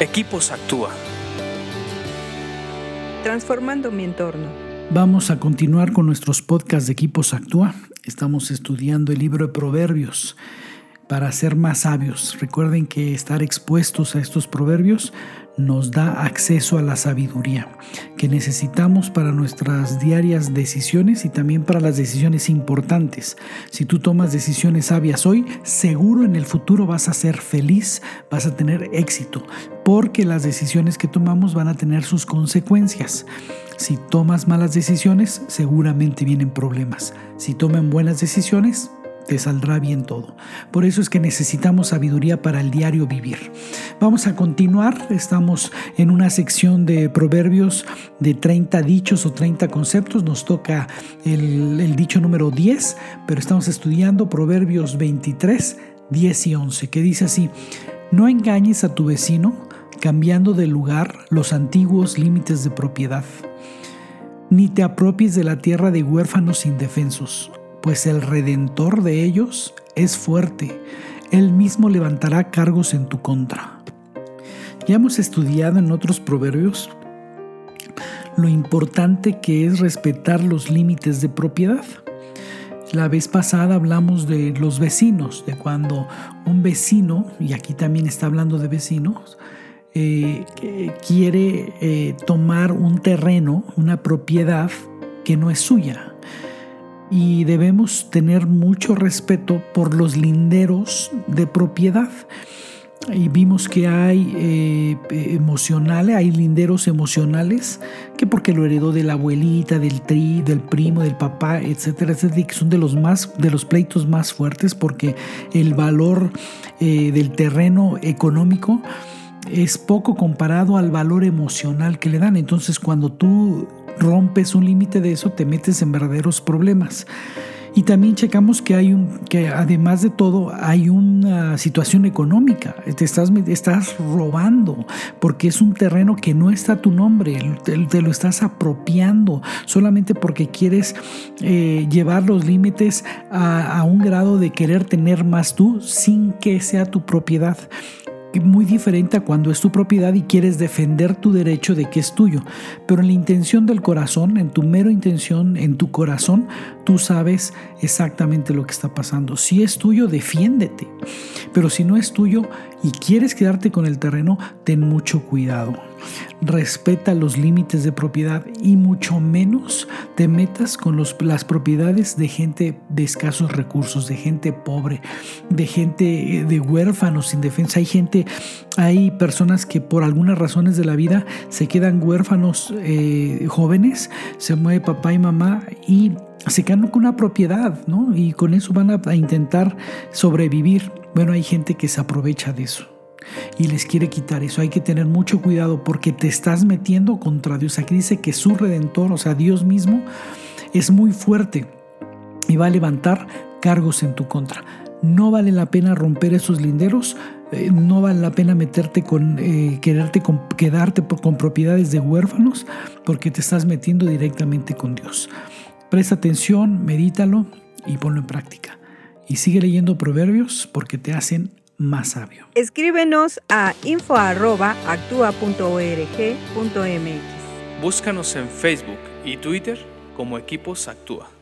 Equipos Actúa. Transformando mi entorno. Vamos a continuar con nuestros podcasts de Equipos Actúa. Estamos estudiando el libro de Proverbios para ser más sabios. Recuerden que estar expuestos a estos proverbios nos da acceso a la sabiduría que necesitamos para nuestras diarias decisiones y también para las decisiones importantes. Si tú tomas decisiones sabias hoy, seguro en el futuro vas a ser feliz, vas a tener éxito, porque las decisiones que tomamos van a tener sus consecuencias. Si tomas malas decisiones, seguramente vienen problemas. Si toman buenas decisiones, te saldrá bien todo. Por eso es que necesitamos sabiduría para el diario vivir. Vamos a continuar, estamos en una sección de proverbios de 30 dichos o 30 conceptos, nos toca el, dicho número 10, pero estamos estudiando proverbios 23, 10 y 11, que dice así, no engañes a tu vecino cambiando de lugar los antiguos límites de propiedad, ni te apropies de la tierra de huérfanos indefensos pues el redentor de ellos es fuerte, él mismo levantará cargos en tu contra. Ya hemos estudiado en otros proverbios lo importante que es respetar los límites de propiedad. La vez pasada hablamos de los vecinos, de cuando un vecino, y aquí también está hablando de vecinos, eh, quiere eh, tomar un terreno, una propiedad que no es suya y debemos tener mucho respeto por los linderos de propiedad. Y vimos que hay eh, emocionales, hay linderos emocionales, que porque lo heredó de la abuelita, del tri, del primo, del papá, etcétera, etcétera, que son de los más, de los pleitos más fuertes, porque el valor eh, del terreno económico es poco comparado al valor emocional que le dan. Entonces, cuando tú rompes un límite de eso, te metes en verdaderos problemas. Y también checamos que hay un, que además de todo hay una situación económica. Te estás, estás robando porque es un terreno que no está a tu nombre. Te, lo estás apropiando solamente porque quieres eh, llevar los límites a, a un grado de querer tener más tú sin que sea tu propiedad muy diferente a cuando es tu propiedad y quieres defender tu derecho de que es tuyo. Pero en la intención del corazón, en tu mero intención, en tu corazón, tú sabes exactamente lo que está pasando. Si es tuyo, defiéndete. Pero si no es tuyo y quieres quedarte con el terreno, ten mucho cuidado respeta los límites de propiedad y mucho menos te metas con las propiedades de gente de escasos recursos, de gente pobre, de gente eh, de huérfanos sin defensa. Hay gente, hay personas que por algunas razones de la vida se quedan huérfanos eh, jóvenes, se mueve papá y mamá y se quedan con una propiedad, ¿no? Y con eso van a intentar sobrevivir. Bueno, hay gente que se aprovecha de eso y les quiere quitar eso. Hay que tener mucho cuidado porque te estás metiendo contra Dios. Aquí dice que su redentor, o sea, Dios mismo, es muy fuerte y va a levantar cargos en tu contra. No vale la pena romper esos linderos, eh, no vale la pena meterte con, eh, quererte quedarte con propiedades de huérfanos, porque te estás metiendo directamente con Dios. Presta atención, medítalo y ponlo en práctica. Y sigue leyendo proverbios porque te hacen más sabio. Escríbenos a info.actua.org.mx. Búscanos en Facebook y Twitter como Equipos Actúa.